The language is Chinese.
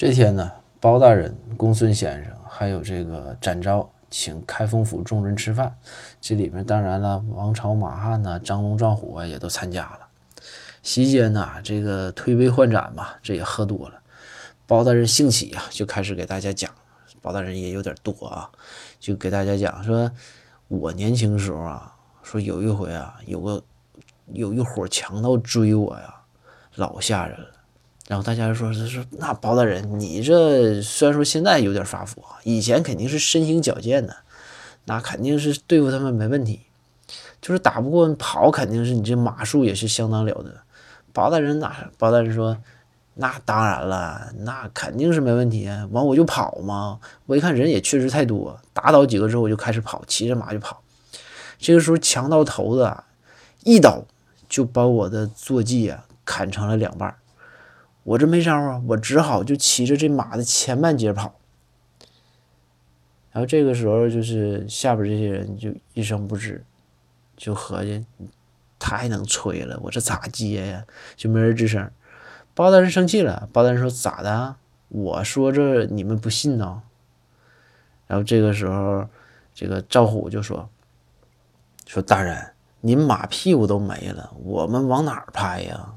这天呢，包大人、公孙先生还有这个展昭请开封府众人吃饭，这里面当然了，王朝、马汉呐、张龙、赵虎啊也都参加了。席间呐，这个推杯换盏嘛，这也喝多了。包大人兴起啊，就开始给大家讲。包大人也有点多啊，就给大家讲说，我年轻时候啊，说有一回啊，有个有一伙强盗追我呀，老吓人了。然后大家说他说那包大人，你这虽然说现在有点发福，以前肯定是身形矫健的，那肯定是对付他们没问题，就是打不过跑，肯定是你这马术也是相当了得。包大人哪？包大人说。那当然了，那肯定是没问题。完我就跑嘛，我一看人也确实太多，打倒几个之后我就开始跑，骑着马就跑。这个时候强盗头子一刀就把我的坐骑啊砍成了两半，我这没招啊，我只好就骑着这马的前半截跑。然后这个时候就是下边这些人就一声不吱，就合计太能吹了，我这咋接呀？就没人吱声。包大人生气了，包大人说：“咋的？我说这你们不信呢？”然后这个时候，这个赵虎就说：“说大人，您马屁股都没了，我们往哪儿拍呀？”